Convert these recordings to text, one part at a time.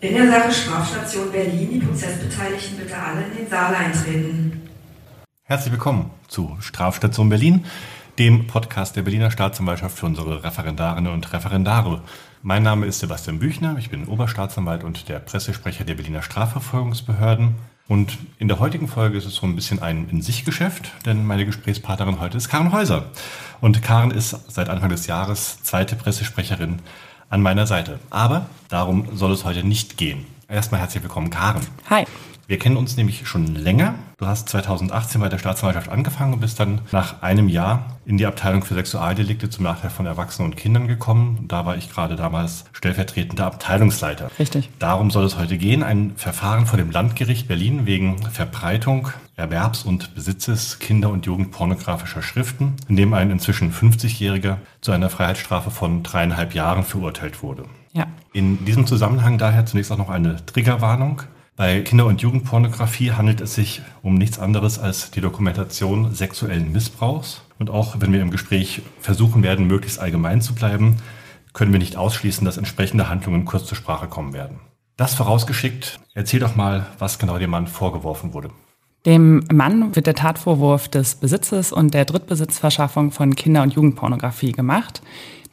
In der Sache Strafstation Berlin, die Prozessbeteiligten bitte alle in den Saal eintreten. Herzlich willkommen zu Strafstation Berlin, dem Podcast der Berliner Staatsanwaltschaft für unsere Referendarinnen und Referendare. Mein Name ist Sebastian Büchner, ich bin Oberstaatsanwalt und der Pressesprecher der Berliner Strafverfolgungsbehörden. Und in der heutigen Folge ist es so ein bisschen ein In-sich-Geschäft, denn meine Gesprächspartnerin heute ist Karen Häuser. Und Karen ist seit Anfang des Jahres zweite Pressesprecherin an meiner Seite. Aber darum soll es heute nicht gehen. Erstmal herzlich willkommen, Karen. Hi. Wir kennen uns nämlich schon länger. Du hast 2018 bei der Staatsanwaltschaft angefangen und bist dann nach einem Jahr in die Abteilung für Sexualdelikte zum Nachteil von Erwachsenen und Kindern gekommen. Da war ich gerade damals stellvertretender Abteilungsleiter. Richtig. Darum soll es heute gehen. Ein Verfahren vor dem Landgericht Berlin wegen Verbreitung, Erwerbs und Besitzes kinder- und jugendpornografischer Schriften, in dem ein inzwischen 50-Jähriger zu einer Freiheitsstrafe von dreieinhalb Jahren verurteilt wurde. Ja. In diesem Zusammenhang daher zunächst auch noch eine Triggerwarnung. Bei Kinder- und Jugendpornografie handelt es sich um nichts anderes als die Dokumentation sexuellen Missbrauchs. Und auch wenn wir im Gespräch versuchen werden, möglichst allgemein zu bleiben, können wir nicht ausschließen, dass entsprechende Handlungen kurz zur Sprache kommen werden. Das vorausgeschickt, erzähl doch mal, was genau dem Mann vorgeworfen wurde. Dem Mann wird der Tatvorwurf des Besitzes und der Drittbesitzverschaffung von Kinder- und Jugendpornografie gemacht.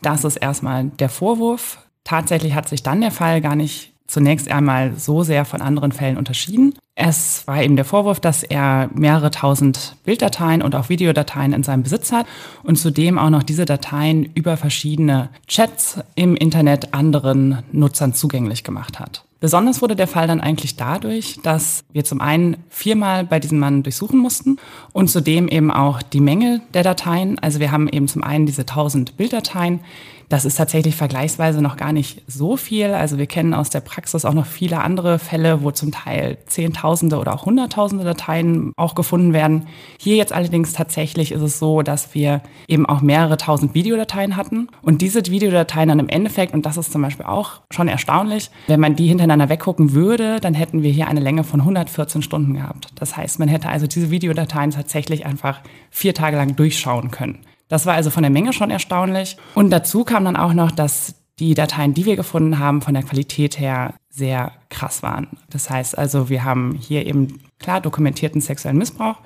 Das ist erstmal der Vorwurf. Tatsächlich hat sich dann der Fall gar nicht zunächst einmal so sehr von anderen Fällen unterschieden. Es war eben der Vorwurf, dass er mehrere tausend Bilddateien und auch Videodateien in seinem Besitz hat und zudem auch noch diese Dateien über verschiedene Chats im Internet anderen Nutzern zugänglich gemacht hat. Besonders wurde der Fall dann eigentlich dadurch, dass wir zum einen viermal bei diesem Mann durchsuchen mussten und zudem eben auch die Menge der Dateien. Also wir haben eben zum einen diese 1000 Bilddateien, das ist tatsächlich vergleichsweise noch gar nicht so viel. Also wir kennen aus der Praxis auch noch viele andere Fälle, wo zum Teil Zehntausende oder auch Hunderttausende Dateien auch gefunden werden. Hier jetzt allerdings tatsächlich ist es so, dass wir eben auch mehrere tausend Videodateien hatten. Und diese Videodateien dann im Endeffekt, und das ist zum Beispiel auch schon erstaunlich, wenn man die hintereinander weggucken würde, dann hätten wir hier eine Länge von 114 Stunden gehabt. Das heißt, man hätte also diese Videodateien tatsächlich einfach vier Tage lang durchschauen können. Das war also von der Menge schon erstaunlich. Und dazu kam dann auch noch, dass die Dateien, die wir gefunden haben, von der Qualität her sehr krass waren. Das heißt also, wir haben hier eben klar dokumentierten sexuellen Missbrauch.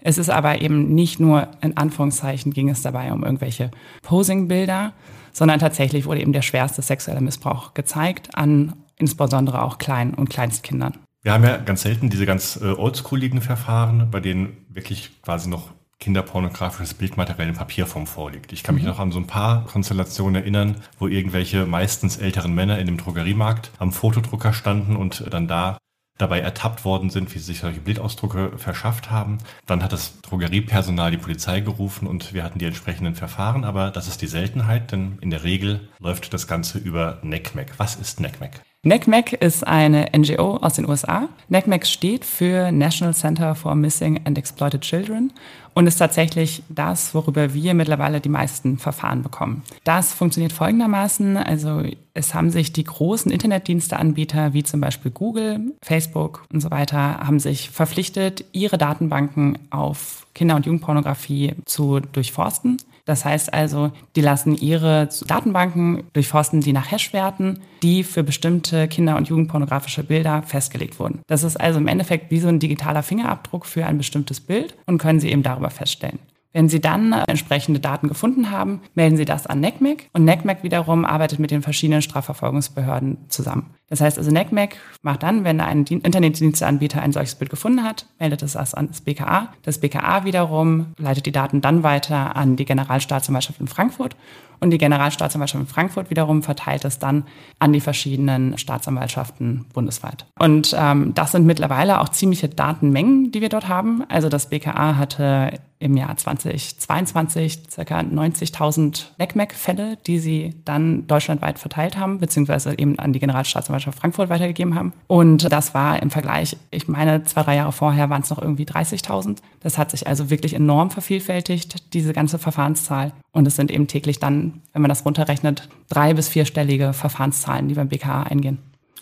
Es ist aber eben nicht nur, in Anführungszeichen, ging es dabei um irgendwelche Posing-Bilder, sondern tatsächlich wurde eben der schwerste sexuelle Missbrauch gezeigt an insbesondere auch Klein- und Kleinstkindern. Wir haben ja ganz selten diese ganz äh, oldschooligen Verfahren, bei denen wirklich quasi noch kinderpornografisches Bildmaterial in Papierform vorliegt. Ich kann mich mhm. noch an so ein paar Konstellationen erinnern, wo irgendwelche meistens älteren Männer in dem Drogeriemarkt am Fotodrucker standen und dann da dabei ertappt worden sind, wie sie sich solche Bildausdrucke verschafft haben. Dann hat das Drogeriepersonal die Polizei gerufen und wir hatten die entsprechenden Verfahren, aber das ist die Seltenheit, denn in der Regel läuft das Ganze über NECMEC. Was ist NECMEC? NECMEC ist eine NGO aus den USA. NECMEC steht für National Center for Missing and Exploited Children und ist tatsächlich das, worüber wir mittlerweile die meisten Verfahren bekommen. Das funktioniert folgendermaßen. Also es haben sich die großen Internetdiensteanbieter wie zum Beispiel Google, Facebook und so weiter, haben sich verpflichtet, ihre Datenbanken auf Kinder- und Jugendpornografie zu durchforsten. Das heißt also, die lassen ihre Datenbanken durchforsten sie nach Hashwerten, die für bestimmte Kinder- und Jugendpornografische Bilder festgelegt wurden. Das ist also im Endeffekt wie so ein digitaler Fingerabdruck für ein bestimmtes Bild und können Sie eben darüber feststellen. Wenn Sie dann entsprechende Daten gefunden haben, melden Sie das an NECMEC und NECMEC wiederum arbeitet mit den verschiedenen Strafverfolgungsbehörden zusammen. Das heißt also, NECMEC macht dann, wenn ein Internetdiensteanbieter ein solches Bild gefunden hat, meldet es das an das BKA. Das BKA wiederum leitet die Daten dann weiter an die Generalstaatsanwaltschaft in Frankfurt und die Generalstaatsanwaltschaft in Frankfurt wiederum verteilt es dann an die verschiedenen Staatsanwaltschaften bundesweit. Und ähm, das sind mittlerweile auch ziemliche Datenmengen, die wir dort haben. Also das BKA hatte im Jahr 2022 ca. 90.000 NECMEC-Fälle, die sie dann deutschlandweit verteilt haben, beziehungsweise eben an die Generalstaatsanwaltschaft Frankfurt weitergegeben haben. Und das war im Vergleich, ich meine, zwei, drei Jahre vorher waren es noch irgendwie 30.000. Das hat sich also wirklich enorm vervielfältigt, diese ganze Verfahrenszahl. Und es sind eben täglich dann, wenn man das runterrechnet, drei- bis vierstellige Verfahrenszahlen, die beim BKA eingehen.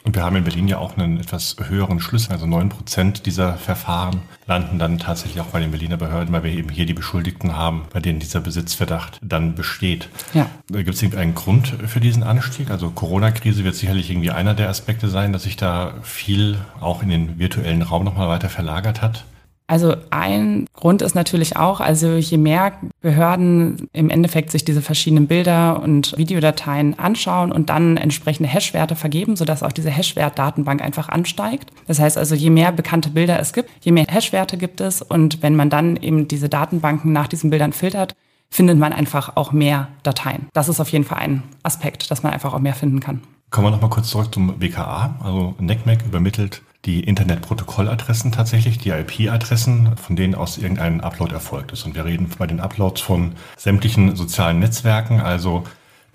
Und wir haben in Berlin ja auch einen etwas höheren Schlüssel, also neun Prozent dieser Verfahren landen dann tatsächlich auch bei den Berliner Behörden, weil wir eben hier die Beschuldigten haben, bei denen dieser Besitzverdacht dann besteht. Ja. Gibt es irgendeinen Grund für diesen Anstieg? Also Corona-Krise wird sicherlich irgendwie einer der Aspekte sein, dass sich da viel auch in den virtuellen Raum nochmal weiter verlagert hat. Also ein Grund ist natürlich auch, also je mehr Behörden im Endeffekt sich diese verschiedenen Bilder und Videodateien anschauen und dann entsprechende Hashwerte vergeben, sodass auch diese Hashwert-Datenbank einfach ansteigt. Das heißt also, je mehr bekannte Bilder es gibt, je mehr Hashwerte gibt es und wenn man dann eben diese Datenbanken nach diesen Bildern filtert, findet man einfach auch mehr Dateien. Das ist auf jeden Fall ein Aspekt, dass man einfach auch mehr finden kann. Kommen wir nochmal kurz zurück zum BKA. Also NECMEC übermittelt die Internetprotokolladressen tatsächlich, die IP-Adressen, von denen aus irgendein Upload erfolgt ist. Und wir reden bei den Uploads von sämtlichen sozialen Netzwerken, also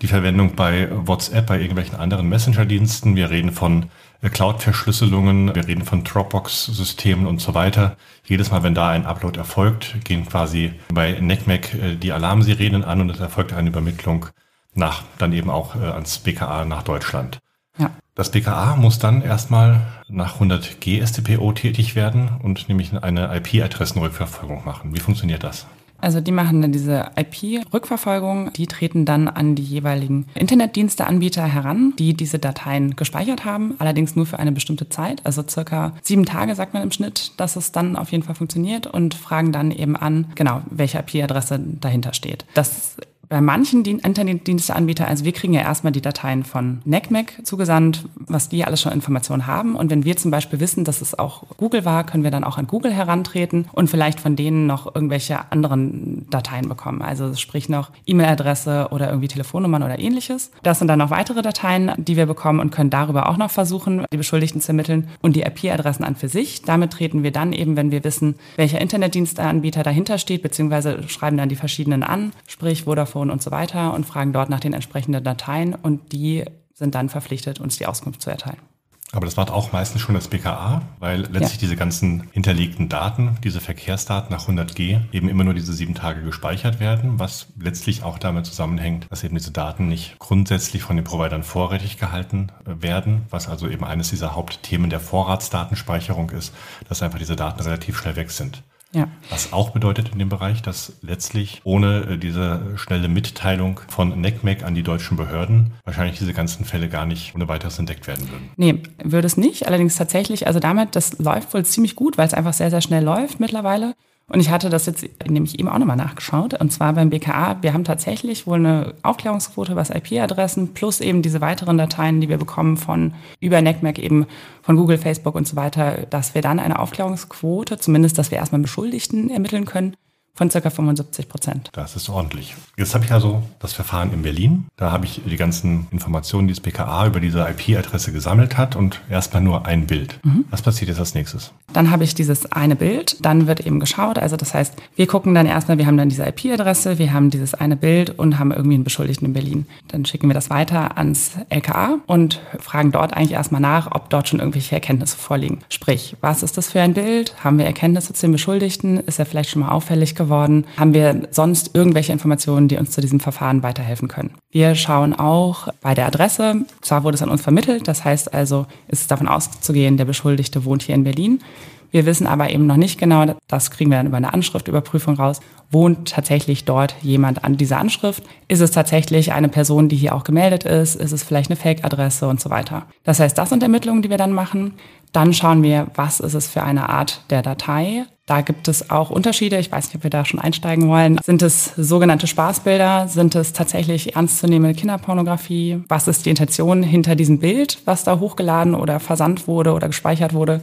die Verwendung bei WhatsApp, bei irgendwelchen anderen Messenger-Diensten. Wir reden von äh, Cloud-Verschlüsselungen, wir reden von Dropbox-Systemen und so weiter. Jedes Mal, wenn da ein Upload erfolgt, gehen quasi bei NECMEC äh, die Alarmsirenen an und es erfolgt eine Übermittlung nach, dann eben auch äh, ans BKA nach Deutschland. Ja. Das BKA muss dann erstmal nach 100G STPO tätig werden und nämlich eine IP-Adressenrückverfolgung machen. Wie funktioniert das? Also die machen dann diese IP-Rückverfolgung, die treten dann an die jeweiligen Internetdiensteanbieter heran, die diese Dateien gespeichert haben, allerdings nur für eine bestimmte Zeit, also circa sieben Tage sagt man im Schnitt, dass es dann auf jeden Fall funktioniert und fragen dann eben an, genau, welche IP-Adresse dahinter steht. Das bei manchen Internetdiensteanbieter, also wir kriegen ja erstmal die Dateien von NECMEC zugesandt, was die alles schon Informationen haben. Und wenn wir zum Beispiel wissen, dass es auch Google war, können wir dann auch an Google herantreten und vielleicht von denen noch irgendwelche anderen Dateien bekommen. Also sprich noch E-Mail-Adresse oder irgendwie Telefonnummern oder ähnliches. Das sind dann noch weitere Dateien, die wir bekommen und können darüber auch noch versuchen, die Beschuldigten zu ermitteln und die IP-Adressen an für sich. Damit treten wir dann eben, wenn wir wissen, welcher Internetdiensteanbieter dahinter steht, beziehungsweise schreiben dann die verschiedenen an, sprich Vodafone Telefon und so weiter und fragen dort nach den entsprechenden Dateien und die sind dann verpflichtet, uns die Auskunft zu erteilen. Aber das war auch meistens schon das BKA, weil letztlich ja. diese ganzen hinterlegten Daten, diese Verkehrsdaten nach 100G eben immer nur diese sieben Tage gespeichert werden, was letztlich auch damit zusammenhängt, dass eben diese Daten nicht grundsätzlich von den Providern vorrätig gehalten werden, was also eben eines dieser Hauptthemen der Vorratsdatenspeicherung ist, dass einfach diese Daten relativ schnell weg sind. Ja. Was auch bedeutet in dem Bereich, dass letztlich ohne äh, diese schnelle Mitteilung von NECMEC an die deutschen Behörden wahrscheinlich diese ganzen Fälle gar nicht ohne weiteres entdeckt werden würden. Nee, würde es nicht. Allerdings tatsächlich, also damit, das läuft wohl ziemlich gut, weil es einfach sehr, sehr schnell läuft mittlerweile. Und ich hatte das jetzt nämlich eben auch nochmal nachgeschaut. Und zwar beim BKA, wir haben tatsächlich wohl eine Aufklärungsquote, was IP-Adressen plus eben diese weiteren Dateien, die wir bekommen von über NECMAC eben von Google, Facebook und so weiter, dass wir dann eine Aufklärungsquote, zumindest, dass wir erstmal Beschuldigten ermitteln können, von ca. 75 Prozent. Das ist ordentlich. Jetzt habe ich also das Verfahren in Berlin. Da habe ich die ganzen Informationen, die das BKA über diese IP-Adresse gesammelt hat und erstmal nur ein Bild. Mhm. Was passiert jetzt als nächstes? Dann habe ich dieses eine Bild, dann wird eben geschaut. Also das heißt, wir gucken dann erstmal, wir haben dann diese IP-Adresse, wir haben dieses eine Bild und haben irgendwie einen Beschuldigten in Berlin. Dann schicken wir das weiter ans LKA und fragen dort eigentlich erstmal nach, ob dort schon irgendwelche Erkenntnisse vorliegen. Sprich, was ist das für ein Bild? Haben wir Erkenntnisse zu dem Beschuldigten? Ist er vielleicht schon mal auffällig geworden? Haben wir sonst irgendwelche Informationen, die uns zu diesem Verfahren weiterhelfen können? Wir schauen auch bei der Adresse. Zwar wurde es an uns vermittelt, das heißt also, ist es davon auszugehen, der Beschuldigte wohnt hier in Berlin. Wir wissen aber eben noch nicht genau, das kriegen wir dann über eine Anschriftüberprüfung raus, wohnt tatsächlich dort jemand an dieser Anschrift? Ist es tatsächlich eine Person, die hier auch gemeldet ist? Ist es vielleicht eine Fake-Adresse und so weiter? Das heißt, das sind Ermittlungen, die wir dann machen. Dann schauen wir, was ist es für eine Art der Datei. Da gibt es auch Unterschiede. Ich weiß nicht, ob wir da schon einsteigen wollen. Sind es sogenannte Spaßbilder? Sind es tatsächlich ernstzunehmende Kinderpornografie? Was ist die Intention hinter diesem Bild, was da hochgeladen oder versandt wurde oder gespeichert wurde?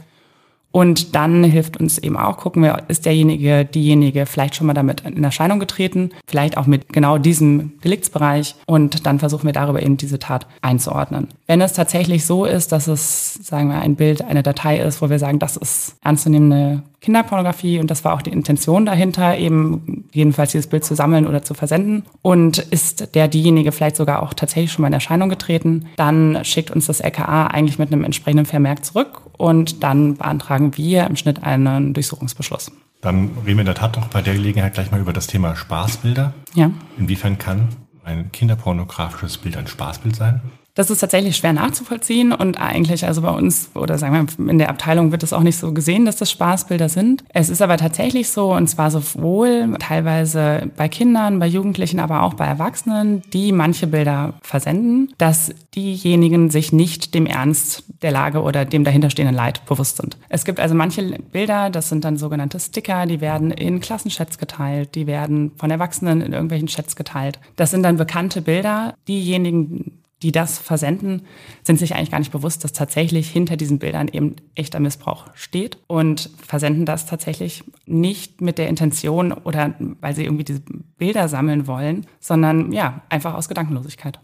Und dann hilft uns eben auch, gucken wir, ist derjenige, diejenige vielleicht schon mal damit in Erscheinung getreten, vielleicht auch mit genau diesem Deliktsbereich und dann versuchen wir darüber eben diese Tat einzuordnen. Wenn es tatsächlich so ist, dass es, sagen wir, ein Bild, eine Datei ist, wo wir sagen, das ist ernstzunehmende Kinderpornografie und das war auch die Intention dahinter, eben jedenfalls dieses Bild zu sammeln oder zu versenden. Und ist der diejenige vielleicht sogar auch tatsächlich schon mal in Erscheinung getreten, dann schickt uns das LKA eigentlich mit einem entsprechenden Vermerk zurück und dann beantragen wir im Schnitt einen Durchsuchungsbeschluss. Dann reden wir in der Tat noch bei der Gelegenheit gleich mal über das Thema Spaßbilder. Ja. Inwiefern kann ein kinderpornografisches Bild ein Spaßbild sein? Das ist tatsächlich schwer nachzuvollziehen und eigentlich, also bei uns oder sagen wir in der Abteilung wird es auch nicht so gesehen, dass das Spaßbilder sind. Es ist aber tatsächlich so und zwar sowohl teilweise bei Kindern, bei Jugendlichen, aber auch bei Erwachsenen, die manche Bilder versenden, dass diejenigen sich nicht dem Ernst der Lage oder dem dahinterstehenden Leid bewusst sind. Es gibt also manche Bilder, das sind dann sogenannte Sticker, die werden in Klassenchats geteilt, die werden von Erwachsenen in irgendwelchen Chats geteilt. Das sind dann bekannte Bilder. Diejenigen, die das versenden, sind sich eigentlich gar nicht bewusst, dass tatsächlich hinter diesen Bildern eben echter Missbrauch steht und versenden das tatsächlich nicht mit der Intention oder weil sie irgendwie diese Bilder sammeln wollen, sondern ja, einfach aus Gedankenlosigkeit.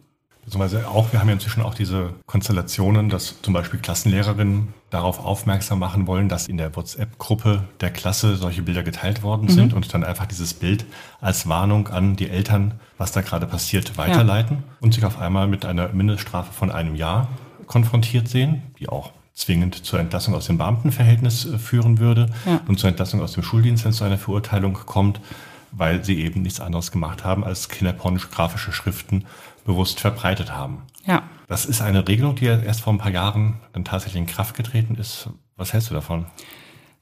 Beziehungsweise auch, wir haben ja inzwischen auch diese Konstellationen, dass zum Beispiel Klassenlehrerinnen darauf aufmerksam machen wollen, dass in der WhatsApp-Gruppe der Klasse solche Bilder geteilt worden sind mhm. und dann einfach dieses Bild als Warnung an die Eltern, was da gerade passiert, weiterleiten ja. und sich auf einmal mit einer Mindeststrafe von einem Jahr konfrontiert sehen, die auch zwingend zur Entlassung aus dem Beamtenverhältnis äh, führen würde ja. und zur Entlassung aus dem Schuldienst, wenn es zu einer Verurteilung kommt, weil sie eben nichts anderes gemacht haben, als kinderpornografische Schriften bewusst verbreitet haben. Ja. Das ist eine Regelung, die erst vor ein paar Jahren dann tatsächlich in Kraft getreten ist. Was hältst du davon?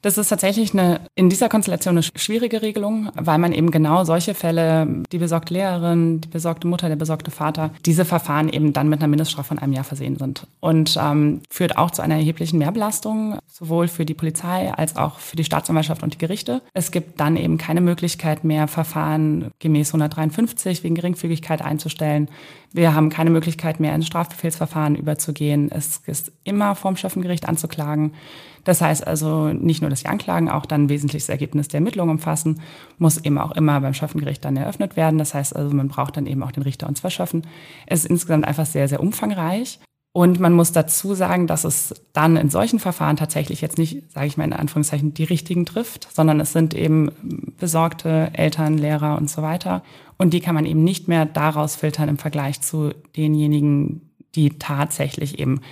Das ist tatsächlich eine, in dieser Konstellation eine schwierige Regelung, weil man eben genau solche Fälle, die besorgte Lehrerin, die besorgte Mutter, der besorgte Vater, diese Verfahren eben dann mit einer Mindeststrafe von einem Jahr versehen sind. Und ähm, führt auch zu einer erheblichen Mehrbelastung, sowohl für die Polizei als auch für die Staatsanwaltschaft und die Gerichte. Es gibt dann eben keine Möglichkeit mehr, Verfahren gemäß 153 wegen Geringfügigkeit einzustellen. Wir haben keine Möglichkeit mehr, ins Strafbefehlsverfahren überzugehen. Es ist immer vorm Schöffengericht anzuklagen. Das heißt also nicht nur, die Anklagen auch dann wesentliches Ergebnis der Ermittlung umfassen, muss eben auch immer beim Schöffengericht dann eröffnet werden. Das heißt also, man braucht dann eben auch den Richter und zwei Schöffen. Es ist insgesamt einfach sehr, sehr umfangreich. Und man muss dazu sagen, dass es dann in solchen Verfahren tatsächlich jetzt nicht, sage ich mal in Anführungszeichen, die richtigen trifft, sondern es sind eben besorgte Eltern, Lehrer und so weiter. Und die kann man eben nicht mehr daraus filtern im Vergleich zu denjenigen, die tatsächlich eben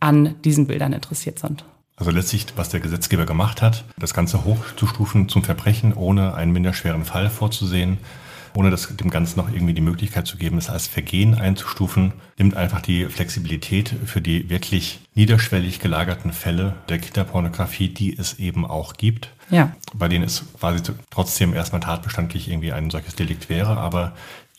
an diesen Bildern interessiert sind. Also letztlich, was der Gesetzgeber gemacht hat, das Ganze hochzustufen zum Verbrechen, ohne einen minderschweren Fall vorzusehen, ohne das, dem Ganzen noch irgendwie die Möglichkeit zu geben, es als Vergehen einzustufen, nimmt einfach die Flexibilität für die wirklich niederschwellig gelagerten Fälle der Kinderpornografie, die es eben auch gibt, ja. bei denen es quasi trotzdem erstmal tatbestandlich irgendwie ein solches Delikt wäre, aber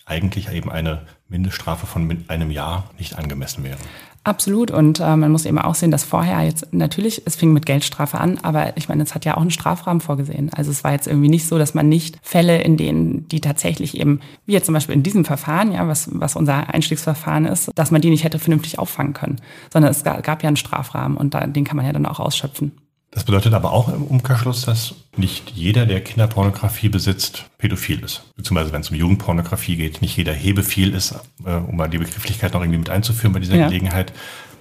eigentlich eben eine Mindeststrafe von einem Jahr nicht angemessen wäre. Absolut. Und äh, man muss eben auch sehen, dass vorher jetzt natürlich, es fing mit Geldstrafe an, aber ich meine, es hat ja auch einen Strafrahmen vorgesehen. Also es war jetzt irgendwie nicht so, dass man nicht Fälle, in denen die tatsächlich eben, wie jetzt zum Beispiel in diesem Verfahren, ja, was, was unser Einstiegsverfahren ist, dass man die nicht hätte vernünftig auffangen können, sondern es gab, gab ja einen Strafrahmen und da, den kann man ja dann auch ausschöpfen. Das bedeutet aber auch im Umkehrschluss, dass nicht jeder, der Kinderpornografie besitzt, pädophil ist. Beziehungsweise wenn es um Jugendpornografie geht, nicht jeder hebephil ist, äh, um mal die Begrifflichkeit noch irgendwie mit einzuführen bei dieser ja. Gelegenheit.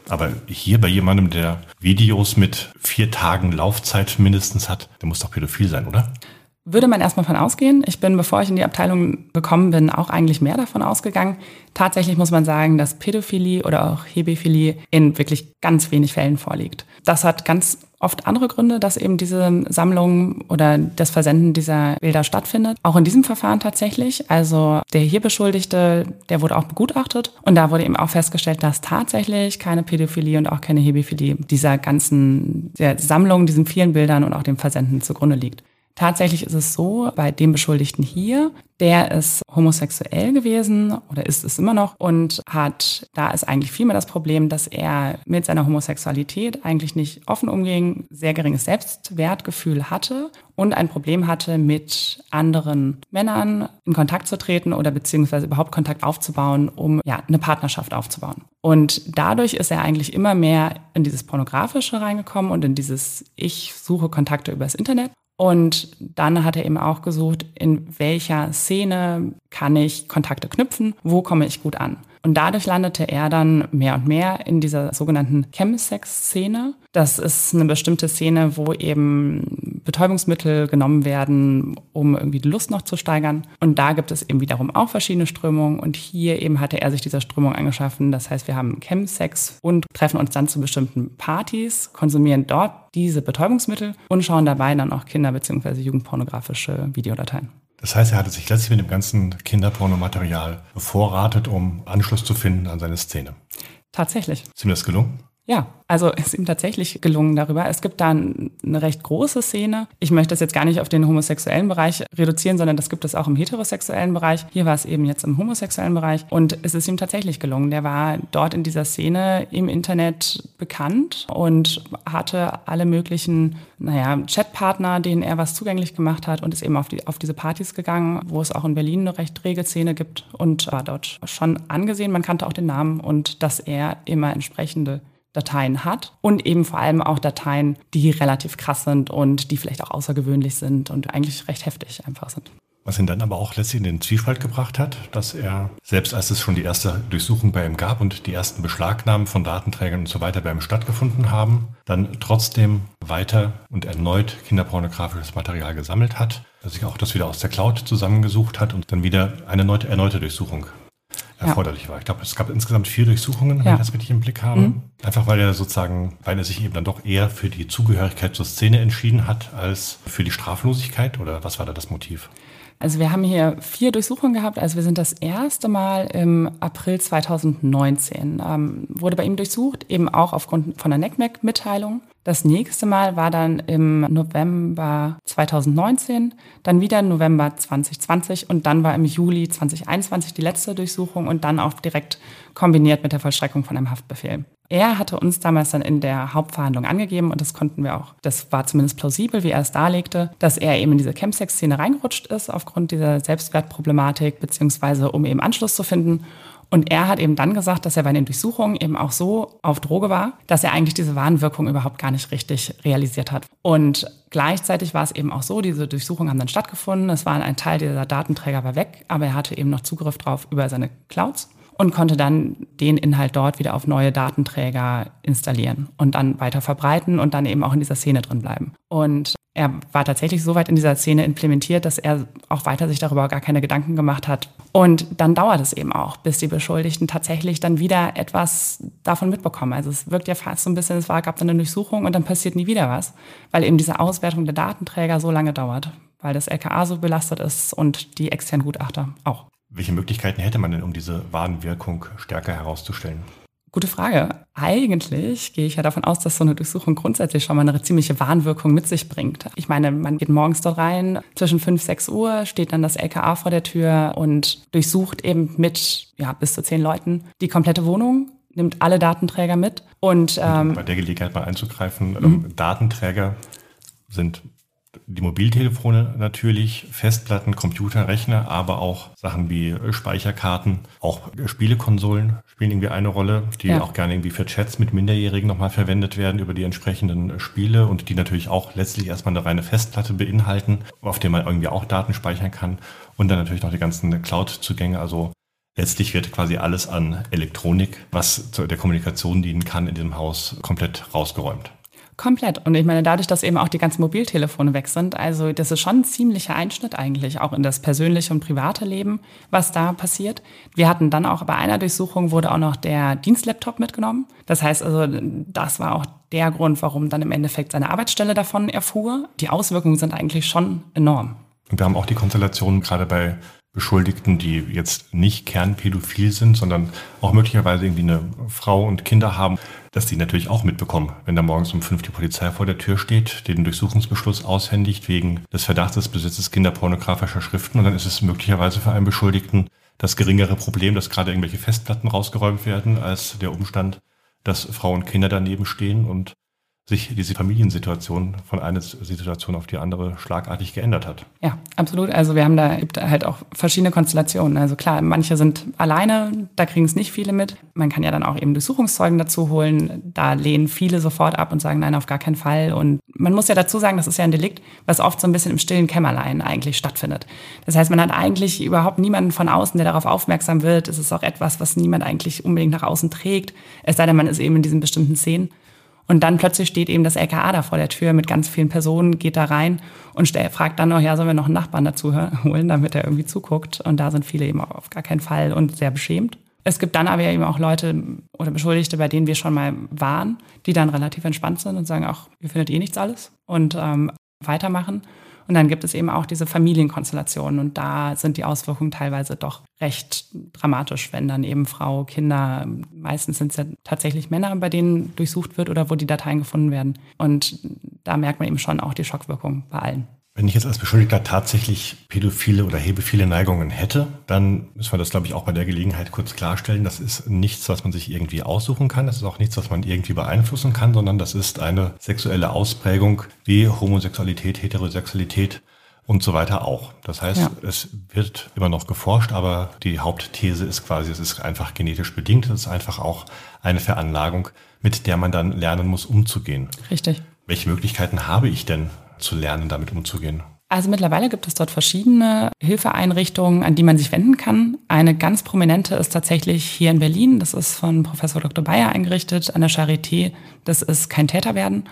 Aber hier bei jemandem, der Videos mit vier Tagen Laufzeit mindestens hat, der muss doch pädophil sein, oder? Würde man erstmal von ausgehen. Ich bin, bevor ich in die Abteilung gekommen bin, auch eigentlich mehr davon ausgegangen. Tatsächlich muss man sagen, dass Pädophilie oder auch Hebephilie in wirklich ganz wenig Fällen vorliegt. Das hat ganz oft andere Gründe, dass eben diese Sammlung oder das Versenden dieser Bilder stattfindet. Auch in diesem Verfahren tatsächlich. Also der hier Beschuldigte, der wurde auch begutachtet und da wurde eben auch festgestellt, dass tatsächlich keine Pädophilie und auch keine Hebephilie dieser ganzen der Sammlung, diesen vielen Bildern und auch dem Versenden zugrunde liegt. Tatsächlich ist es so, bei dem Beschuldigten hier, der ist homosexuell gewesen oder ist es immer noch und hat, da ist eigentlich vielmehr das Problem, dass er mit seiner Homosexualität eigentlich nicht offen umging, sehr geringes Selbstwertgefühl hatte und ein Problem hatte, mit anderen Männern in Kontakt zu treten oder beziehungsweise überhaupt Kontakt aufzubauen, um ja, eine Partnerschaft aufzubauen. Und dadurch ist er eigentlich immer mehr in dieses Pornografische reingekommen und in dieses Ich suche Kontakte übers Internet und dann hat er eben auch gesucht, in welcher Szene kann ich Kontakte knüpfen, wo komme ich gut an. Und dadurch landete er dann mehr und mehr in dieser sogenannten Chemsex-Szene. Das ist eine bestimmte Szene, wo eben Betäubungsmittel genommen werden, um irgendwie die Lust noch zu steigern. Und da gibt es eben wiederum auch verschiedene Strömungen. Und hier eben hatte er sich dieser Strömung angeschaffen. Das heißt, wir haben Chemsex und treffen uns dann zu bestimmten Partys, konsumieren dort diese Betäubungsmittel und schauen dabei dann auch Kinder- bzw. jugendpornografische Videodateien. Das heißt, er hatte sich letztlich mit dem ganzen Kinderpornomaterial bevorratet, um Anschluss zu finden an seine Szene. Tatsächlich. Ist ihm das gelungen? Ja, also ist ihm tatsächlich gelungen darüber. Es gibt da eine recht große Szene. Ich möchte das jetzt gar nicht auf den homosexuellen Bereich reduzieren, sondern das gibt es auch im heterosexuellen Bereich. Hier war es eben jetzt im homosexuellen Bereich und es ist ihm tatsächlich gelungen. Der war dort in dieser Szene im Internet bekannt und hatte alle möglichen, naja, Chatpartner, denen er was zugänglich gemacht hat und ist eben auf, die, auf diese Partys gegangen, wo es auch in Berlin eine recht rege Szene gibt und war dort schon angesehen. Man kannte auch den Namen und dass er immer entsprechende Dateien hat und eben vor allem auch Dateien, die relativ krass sind und die vielleicht auch außergewöhnlich sind und eigentlich recht heftig einfach sind. Was ihn dann aber auch letztlich in den Zwiespalt gebracht hat, dass er, selbst als es schon die erste Durchsuchung bei ihm gab und die ersten Beschlagnahmen von Datenträgern und so weiter bei ihm stattgefunden haben, dann trotzdem weiter und erneut kinderpornografisches Material gesammelt hat, dass sich auch das wieder aus der Cloud zusammengesucht hat und dann wieder eine erneute, erneute Durchsuchung erforderlich ja. war. Ich glaube, es gab insgesamt vier Durchsuchungen, wenn ja. ich das richtig im Blick habe. Mhm. Einfach weil er sozusagen, weil er sich eben dann doch eher für die Zugehörigkeit zur Szene entschieden hat, als für die Straflosigkeit. Oder was war da das Motiv? Also wir haben hier vier Durchsuchungen gehabt. Also wir sind das erste Mal im April 2019, ähm, wurde bei ihm durchsucht, eben auch aufgrund von der NECMEC-Mitteilung. Das nächste Mal war dann im November 2019, dann wieder im November 2020 und dann war im Juli 2021 die letzte Durchsuchung und dann auch direkt kombiniert mit der Vollstreckung von einem Haftbefehl. Er hatte uns damals dann in der Hauptverhandlung angegeben und das konnten wir auch, das war zumindest plausibel, wie er es darlegte, dass er eben in diese Chemsex-Szene reingerutscht ist aufgrund dieser Selbstwertproblematik, beziehungsweise um eben Anschluss zu finden. Und er hat eben dann gesagt, dass er bei den Durchsuchungen eben auch so auf Droge war, dass er eigentlich diese Warnwirkung überhaupt gar nicht richtig realisiert hat. Und gleichzeitig war es eben auch so, diese Durchsuchungen haben dann stattgefunden, es war ein Teil dieser Datenträger war weg, aber er hatte eben noch Zugriff drauf über seine Clouds und konnte dann den Inhalt dort wieder auf neue Datenträger installieren und dann weiter verbreiten und dann eben auch in dieser Szene drin bleiben. Und er war tatsächlich so weit in dieser Szene implementiert, dass er auch weiter sich darüber gar keine Gedanken gemacht hat. Und dann dauert es eben auch, bis die Beschuldigten tatsächlich dann wieder etwas davon mitbekommen. Also es wirkt ja fast so ein bisschen, es war, gab dann eine Durchsuchung und dann passiert nie wieder was, weil eben diese Auswertung der Datenträger so lange dauert, weil das LKA so belastet ist und die externen Gutachter auch. Welche Möglichkeiten hätte man denn, um diese Wadenwirkung stärker herauszustellen? Gute Frage. Eigentlich gehe ich ja davon aus, dass so eine Durchsuchung grundsätzlich schon mal eine ziemliche Warnwirkung mit sich bringt. Ich meine, man geht morgens dort rein, zwischen 5, 6 Uhr steht dann das LKA vor der Tür und durchsucht eben mit ja, bis zu zehn Leuten die komplette Wohnung, nimmt alle Datenträger mit. Und, ähm, bei der Gelegenheit mal einzugreifen, ähm, mhm. Datenträger sind die Mobiltelefone natürlich, Festplatten, Computer, Rechner, aber auch Sachen wie Speicherkarten, auch Spielekonsolen spielen irgendwie eine Rolle, die ja. auch gerne irgendwie für Chats mit Minderjährigen nochmal verwendet werden über die entsprechenden Spiele und die natürlich auch letztlich erstmal eine reine Festplatte beinhalten, auf der man irgendwie auch Daten speichern kann und dann natürlich noch die ganzen Cloud-Zugänge, also Letztlich wird quasi alles an Elektronik, was der Kommunikation dienen kann, in diesem Haus komplett rausgeräumt. Komplett. Und ich meine, dadurch, dass eben auch die ganzen Mobiltelefone weg sind, also das ist schon ein ziemlicher Einschnitt eigentlich, auch in das persönliche und private Leben, was da passiert. Wir hatten dann auch bei einer Durchsuchung wurde auch noch der Dienstlaptop mitgenommen. Das heißt also, das war auch der Grund, warum dann im Endeffekt seine Arbeitsstelle davon erfuhr. Die Auswirkungen sind eigentlich schon enorm. Und wir haben auch die Konstellation gerade bei Beschuldigten, die jetzt nicht kernpädophil sind, sondern auch möglicherweise irgendwie eine Frau und Kinder haben, dass die natürlich auch mitbekommen, wenn da morgens um fünf die Polizei vor der Tür steht, den Durchsuchungsbeschluss aushändigt wegen des Verdachts des Besitzes kinderpornografischer Schriften. Und dann ist es möglicherweise für einen Beschuldigten das geringere Problem, dass gerade irgendwelche Festplatten rausgeräumt werden, als der Umstand, dass Frauen und Kinder daneben stehen. Und sich diese Familiensituation von einer Situation auf die andere schlagartig geändert hat. Ja, absolut. Also wir haben da gibt halt auch verschiedene Konstellationen. Also klar, manche sind alleine, da kriegen es nicht viele mit. Man kann ja dann auch eben Durchsuchungszeugen dazu holen. Da lehnen viele sofort ab und sagen, nein, auf gar keinen Fall. Und man muss ja dazu sagen, das ist ja ein Delikt, was oft so ein bisschen im stillen Kämmerlein eigentlich stattfindet. Das heißt, man hat eigentlich überhaupt niemanden von außen, der darauf aufmerksam wird. Es ist auch etwas, was niemand eigentlich unbedingt nach außen trägt. Es sei denn, man ist eben in diesen bestimmten Szenen. Und dann plötzlich steht eben das LKA da vor der Tür mit ganz vielen Personen, geht da rein und fragt dann noch, ja, sollen wir noch einen Nachbarn dazu holen, damit er irgendwie zuguckt. Und da sind viele eben auf gar keinen Fall und sehr beschämt. Es gibt dann aber eben auch Leute oder Beschuldigte, bei denen wir schon mal waren, die dann relativ entspannt sind und sagen, ach, ihr findet eh nichts alles und ähm, weitermachen. Und dann gibt es eben auch diese Familienkonstellationen und da sind die Auswirkungen teilweise doch recht dramatisch, wenn dann eben Frau, Kinder, meistens sind es ja tatsächlich Männer, bei denen durchsucht wird oder wo die Dateien gefunden werden. Und da merkt man eben schon auch die Schockwirkung bei allen. Wenn ich jetzt als Beschuldigter tatsächlich pädophile oder hebephile Neigungen hätte, dann müssen wir das, glaube ich, auch bei der Gelegenheit kurz klarstellen. Das ist nichts, was man sich irgendwie aussuchen kann. Das ist auch nichts, was man irgendwie beeinflussen kann, sondern das ist eine sexuelle Ausprägung wie Homosexualität, Heterosexualität und so weiter auch. Das heißt, ja. es wird immer noch geforscht, aber die Hauptthese ist quasi, es ist einfach genetisch bedingt. Es ist einfach auch eine Veranlagung, mit der man dann lernen muss, umzugehen. Richtig. Welche Möglichkeiten habe ich denn, zu lernen, damit umzugehen? Also mittlerweile gibt es dort verschiedene Hilfeeinrichtungen, an die man sich wenden kann. Eine ganz prominente ist tatsächlich hier in Berlin. Das ist von Professor Dr. Bayer eingerichtet an der Charité. Das ist kein Täter werden.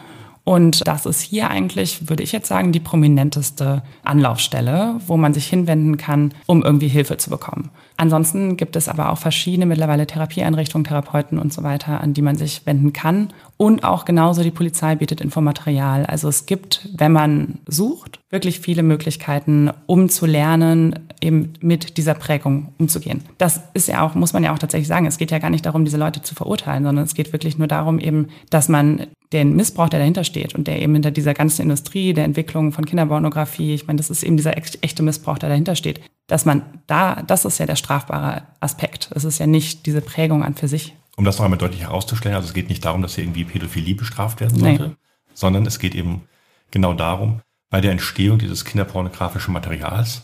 Und das ist hier eigentlich, würde ich jetzt sagen, die prominenteste Anlaufstelle, wo man sich hinwenden kann, um irgendwie Hilfe zu bekommen. Ansonsten gibt es aber auch verschiedene mittlerweile Therapieeinrichtungen, Therapeuten und so weiter, an die man sich wenden kann. Und auch genauso die Polizei bietet Infomaterial. Also es gibt, wenn man sucht, wirklich viele Möglichkeiten, um zu lernen, eben mit dieser Prägung umzugehen. Das ist ja auch, muss man ja auch tatsächlich sagen, es geht ja gar nicht darum, diese Leute zu verurteilen, sondern es geht wirklich nur darum eben, dass man den Missbrauch, der dahinter steht und der eben hinter dieser ganzen Industrie der Entwicklung von Kinderpornografie, ich meine, das ist eben dieser echte Missbrauch, der dahinter steht, dass man da, das ist ja der strafbare Aspekt. Es ist ja nicht diese Prägung an für sich. Um das noch einmal deutlich herauszustellen, also es geht nicht darum, dass hier irgendwie Pädophilie bestraft werden sollte, nee. sondern es geht eben genau darum, bei der Entstehung dieses kinderpornografischen Materials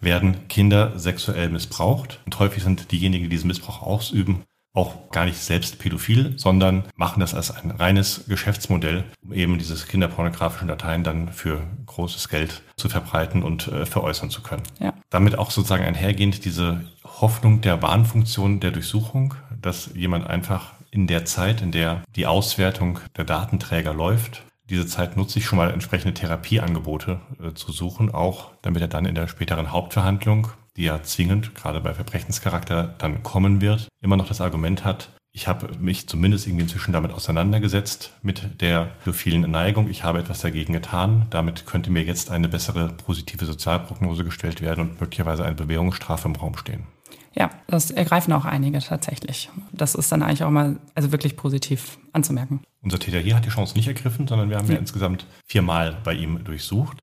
werden Kinder sexuell missbraucht und häufig sind diejenigen, die diesen Missbrauch ausüben, auch gar nicht selbst pädophil, sondern machen das als ein reines Geschäftsmodell, um eben diese kinderpornografischen Dateien dann für großes Geld zu verbreiten und äh, veräußern zu können. Ja. Damit auch sozusagen einhergehend diese Hoffnung der Warnfunktion der Durchsuchung, dass jemand einfach in der Zeit, in der die Auswertung der Datenträger läuft, diese Zeit nutze ich schon mal entsprechende Therapieangebote äh, zu suchen, auch damit er dann in der späteren Hauptverhandlung die ja zwingend, gerade bei Verbrechenscharakter, dann kommen wird, immer noch das Argument hat, ich habe mich zumindest irgendwie inzwischen damit auseinandergesetzt, mit der pädophilen Neigung. Ich habe etwas dagegen getan. Damit könnte mir jetzt eine bessere positive Sozialprognose gestellt werden und möglicherweise eine Bewährungsstrafe im Raum stehen. Ja, das ergreifen auch einige tatsächlich. Das ist dann eigentlich auch mal also wirklich positiv anzumerken. Unser Täter hier hat die Chance nicht ergriffen, sondern wir haben ja, ja insgesamt viermal bei ihm durchsucht.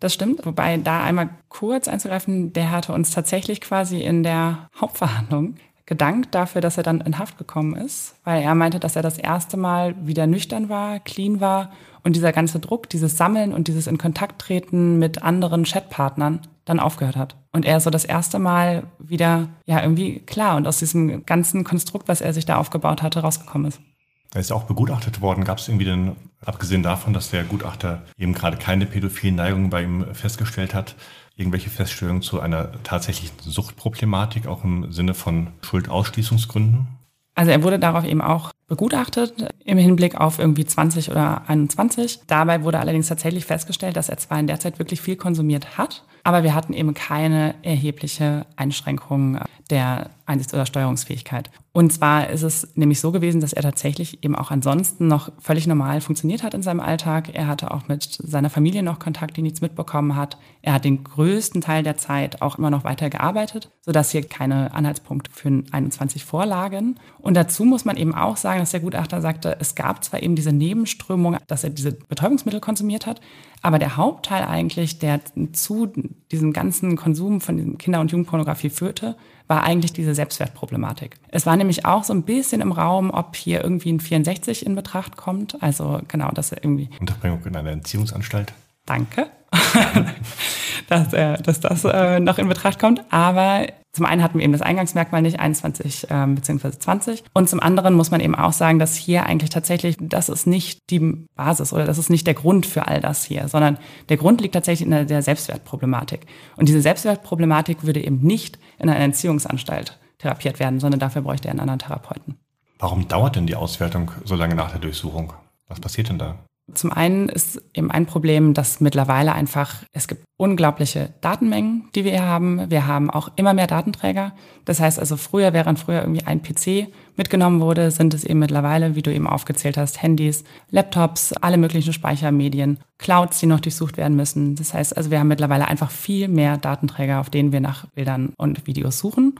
Das stimmt. Wobei da einmal kurz einzugreifen, der hatte uns tatsächlich quasi in der Hauptverhandlung gedankt dafür, dass er dann in Haft gekommen ist, weil er meinte, dass er das erste Mal wieder nüchtern war, clean war und dieser ganze Druck, dieses Sammeln und dieses in Kontakt treten mit anderen Chatpartnern dann aufgehört hat. Und er so das erste Mal wieder, ja, irgendwie klar und aus diesem ganzen Konstrukt, was er sich da aufgebaut hatte, rausgekommen ist. Er ist ja auch begutachtet worden. Gab es irgendwie denn, abgesehen davon, dass der Gutachter eben gerade keine pädophilen Neigungen bei ihm festgestellt hat, irgendwelche Feststellungen zu einer tatsächlichen Suchtproblematik, auch im Sinne von Schuldausschließungsgründen? Also er wurde darauf eben auch begutachtet im Hinblick auf irgendwie 20 oder 21. Dabei wurde allerdings tatsächlich festgestellt, dass er zwar in der Zeit wirklich viel konsumiert hat, aber wir hatten eben keine erhebliche Einschränkung der Einsichts- oder Steuerungsfähigkeit. Und zwar ist es nämlich so gewesen, dass er tatsächlich eben auch ansonsten noch völlig normal funktioniert hat in seinem Alltag. Er hatte auch mit seiner Familie noch Kontakt, die nichts mitbekommen hat. Er hat den größten Teil der Zeit auch immer noch weiter gearbeitet, sodass hier keine Anhaltspunkte für 21 vorlagen. Und dazu muss man eben auch sagen, dass der Gutachter sagte, es gab zwar eben diese Nebenströmung, dass er diese Betäubungsmittel konsumiert hat, aber der Hauptteil eigentlich, der zu diesem ganzen Konsum von Kinder- und Jugendpornografie führte, war eigentlich diese Selbstwertproblematik. Es war nämlich auch so ein bisschen im Raum, ob hier irgendwie ein 64 in Betracht kommt. Also genau, dass er irgendwie. Unterbringung in einer Entziehungsanstalt. Danke. dass, äh, dass das äh, noch in Betracht kommt. Aber zum einen hatten wir eben das Eingangsmerkmal nicht 21 ähm, bzw. 20 und zum anderen muss man eben auch sagen, dass hier eigentlich tatsächlich, das ist nicht die Basis oder das ist nicht der Grund für all das hier, sondern der Grund liegt tatsächlich in der Selbstwertproblematik. Und diese Selbstwertproblematik würde eben nicht in einer Entziehungsanstalt therapiert werden, sondern dafür bräuchte er einen anderen Therapeuten. Warum dauert denn die Auswertung so lange nach der Durchsuchung? Was passiert denn da? Zum einen ist eben ein Problem, dass mittlerweile einfach, es gibt unglaubliche Datenmengen, die wir haben. Wir haben auch immer mehr Datenträger. Das heißt also früher, während früher irgendwie ein PC mitgenommen wurde, sind es eben mittlerweile, wie du eben aufgezählt hast, Handys, Laptops, alle möglichen Speichermedien, Clouds, die noch durchsucht werden müssen. Das heißt also, wir haben mittlerweile einfach viel mehr Datenträger, auf denen wir nach Bildern und Videos suchen.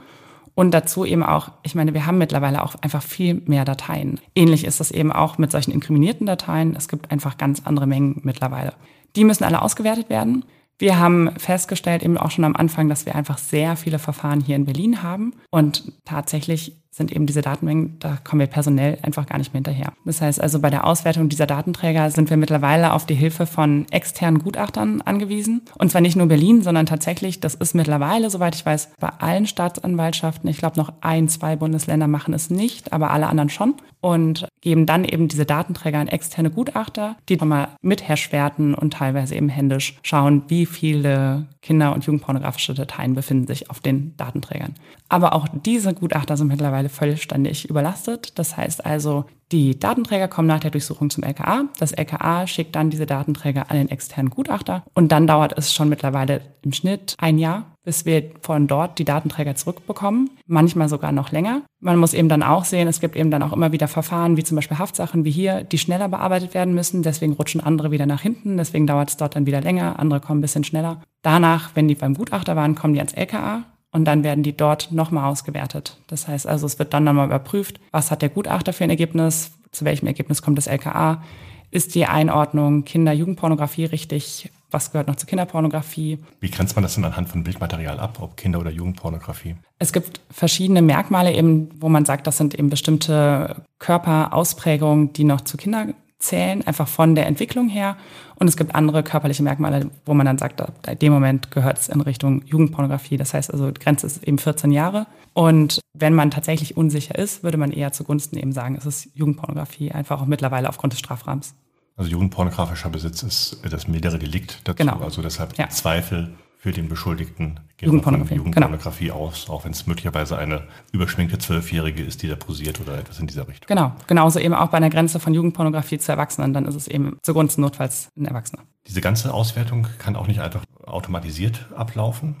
Und dazu eben auch, ich meine, wir haben mittlerweile auch einfach viel mehr Dateien. Ähnlich ist das eben auch mit solchen inkriminierten Dateien. Es gibt einfach ganz andere Mengen mittlerweile. Die müssen alle ausgewertet werden. Wir haben festgestellt, eben auch schon am Anfang, dass wir einfach sehr viele Verfahren hier in Berlin haben. Und tatsächlich sind eben diese Datenmengen, da kommen wir personell einfach gar nicht mehr hinterher. Das heißt also, bei der Auswertung dieser Datenträger sind wir mittlerweile auf die Hilfe von externen Gutachtern angewiesen. Und zwar nicht nur Berlin, sondern tatsächlich, das ist mittlerweile, soweit ich weiß, bei allen Staatsanwaltschaften. Ich glaube, noch ein, zwei Bundesländer machen es nicht, aber alle anderen schon. Und geben dann eben diese Datenträger an externe Gutachter, die nochmal mithashwerten und teilweise eben händisch schauen, wie viele Kinder- und Jugendpornografische Dateien befinden sich auf den Datenträgern. Aber auch diese Gutachter sind mittlerweile vollständig überlastet. Das heißt also, die Datenträger kommen nach der Durchsuchung zum LKA. Das LKA schickt dann diese Datenträger an den externen Gutachter. Und dann dauert es schon mittlerweile im Schnitt ein Jahr, bis wir von dort die Datenträger zurückbekommen. Manchmal sogar noch länger. Man muss eben dann auch sehen, es gibt eben dann auch immer wieder Verfahren, wie zum Beispiel Haftsachen wie hier, die schneller bearbeitet werden müssen. Deswegen rutschen andere wieder nach hinten. Deswegen dauert es dort dann wieder länger. Andere kommen ein bisschen schneller. Danach, wenn die beim Gutachter waren, kommen die ans LKA und dann werden die dort nochmal ausgewertet. Das heißt also, es wird dann nochmal überprüft, was hat der Gutachter für ein Ergebnis, zu welchem Ergebnis kommt das LKA, ist die Einordnung Kinder-Jugendpornografie richtig, was gehört noch zur Kinderpornografie. Wie grenzt man das denn anhand von Bildmaterial ab, ob Kinder- oder Jugendpornografie? Es gibt verschiedene Merkmale eben, wo man sagt, das sind eben bestimmte Körperausprägungen, die noch zu Kinder zählen, einfach von der Entwicklung her. Und es gibt andere körperliche Merkmale, wo man dann sagt, in dem Moment gehört es in Richtung Jugendpornografie. Das heißt also, die Grenze ist eben 14 Jahre. Und wenn man tatsächlich unsicher ist, würde man eher zugunsten eben sagen, es ist Jugendpornografie, einfach auch mittlerweile aufgrund des Strafrahmens. Also jugendpornografischer Besitz ist das mildere Delikt dazu. Genau. Also deshalb Ja. Zweifel für den Beschuldigten Jugendpornografie, von Jugendpornografie aus, auch wenn es möglicherweise eine überschminkte Zwölfjährige ist, die da posiert oder etwas in dieser Richtung. Genau. Genauso eben auch bei einer Grenze von Jugendpornografie zu Erwachsenen, dann ist es eben zugunsten notfalls ein Erwachsener. Diese ganze Auswertung kann auch nicht einfach automatisiert ablaufen,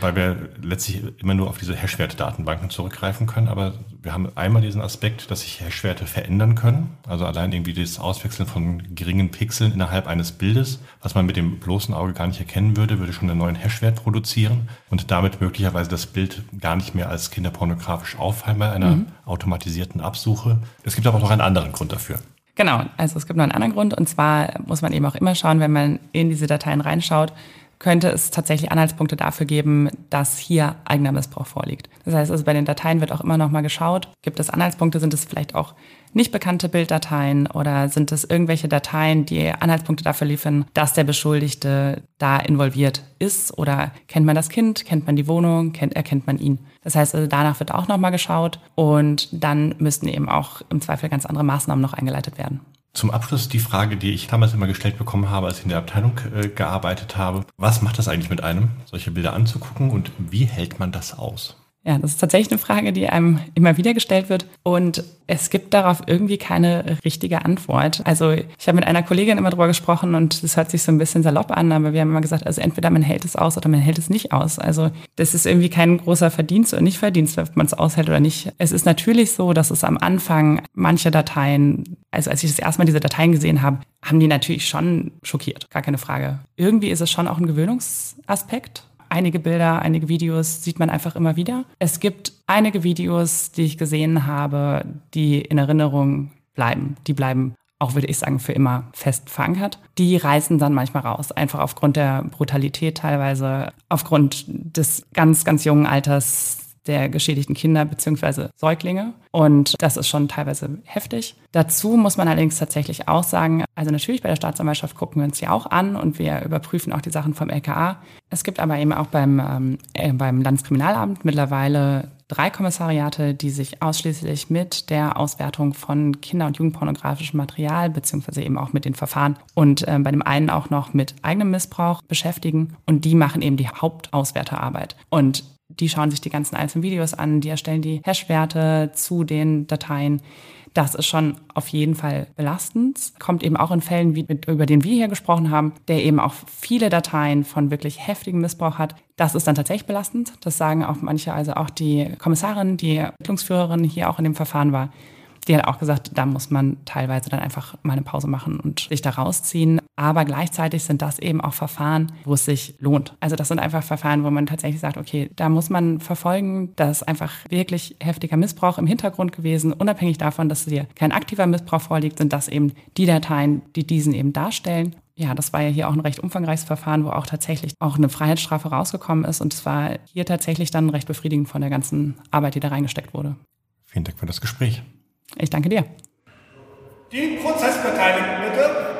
weil wir letztlich immer nur auf diese Hashwert-Datenbanken zurückgreifen können. Aber wir haben einmal diesen Aspekt, dass sich Hashwerte verändern können. Also allein irgendwie das Auswechseln von geringen Pixeln innerhalb eines Bildes, was man mit dem bloßen Auge gar nicht erkennen würde, würde schon einen neuen Hashwert produzieren und damit möglicherweise das Bild gar nicht mehr als kinderpornografisch auffallen bei einer automatisierten Absuche. Es gibt aber auch noch einen anderen Grund dafür. Genau, also es gibt noch einen anderen Grund und zwar muss man eben auch immer schauen, wenn man in diese Dateien reinschaut, könnte es tatsächlich Anhaltspunkte dafür geben, dass hier eigener Missbrauch vorliegt. Das heißt also, bei den Dateien wird auch immer noch mal geschaut, gibt es Anhaltspunkte, sind es vielleicht auch nicht bekannte Bilddateien oder sind es irgendwelche Dateien, die Anhaltspunkte dafür liefern, dass der Beschuldigte da involviert ist oder kennt man das Kind, kennt man die Wohnung, kennt, erkennt man ihn. Das heißt, also danach wird auch noch mal geschaut und dann müssten eben auch im Zweifel ganz andere Maßnahmen noch eingeleitet werden. Zum Abschluss die Frage, die ich damals immer gestellt bekommen habe, als ich in der Abteilung äh, gearbeitet habe. Was macht das eigentlich mit einem, solche Bilder anzugucken und wie hält man das aus? Ja, das ist tatsächlich eine Frage, die einem immer wieder gestellt wird. Und es gibt darauf irgendwie keine richtige Antwort. Also ich habe mit einer Kollegin immer drüber gesprochen und das hört sich so ein bisschen salopp an, aber wir haben immer gesagt, also entweder man hält es aus oder man hält es nicht aus. Also das ist irgendwie kein großer Verdienst oder nicht Verdienst, ob man es aushält oder nicht. Es ist natürlich so, dass es am Anfang manche Dateien, also als ich das erste Mal diese Dateien gesehen habe, haben die natürlich schon schockiert, gar keine Frage. Irgendwie ist es schon auch ein Gewöhnungsaspekt. Einige Bilder, einige Videos sieht man einfach immer wieder. Es gibt einige Videos, die ich gesehen habe, die in Erinnerung bleiben. Die bleiben auch, würde ich sagen, für immer fest verankert. Die reißen dann manchmal raus, einfach aufgrund der Brutalität teilweise, aufgrund des ganz, ganz jungen Alters der geschädigten Kinder bzw. Säuglinge. Und das ist schon teilweise heftig. Dazu muss man allerdings tatsächlich auch sagen, also natürlich bei der Staatsanwaltschaft gucken wir uns die auch an und wir überprüfen auch die Sachen vom LKA. Es gibt aber eben auch beim, ähm, äh, beim Landeskriminalamt mittlerweile drei Kommissariate, die sich ausschließlich mit der Auswertung von Kinder- und Jugendpornografischem Material beziehungsweise eben auch mit den Verfahren und äh, bei dem einen auch noch mit eigenem Missbrauch beschäftigen. Und die machen eben die Hauptauswerterarbeit. Und die schauen sich die ganzen einzelnen Videos an, die erstellen die Hashwerte zu den Dateien. Das ist schon auf jeden Fall belastend. Kommt eben auch in Fällen, wie mit, über den wir hier gesprochen haben, der eben auch viele Dateien von wirklich heftigem Missbrauch hat. Das ist dann tatsächlich belastend. Das sagen auch manche, also auch die Kommissarin, die Ermittlungsführerin hier auch in dem Verfahren war die hat auch gesagt, da muss man teilweise dann einfach mal eine Pause machen und sich da rausziehen. Aber gleichzeitig sind das eben auch Verfahren, wo es sich lohnt. Also das sind einfach Verfahren, wo man tatsächlich sagt, okay, da muss man verfolgen, da ist einfach wirklich heftiger Missbrauch im Hintergrund gewesen. Unabhängig davon, dass hier kein aktiver Missbrauch vorliegt, sind das eben die Dateien, die diesen eben darstellen. Ja, das war ja hier auch ein recht umfangreiches Verfahren, wo auch tatsächlich auch eine Freiheitsstrafe rausgekommen ist. Und es war hier tatsächlich dann recht befriedigend von der ganzen Arbeit, die da reingesteckt wurde. Vielen Dank für das Gespräch. Ich danke dir. Die Prozessbeteiligten bitte.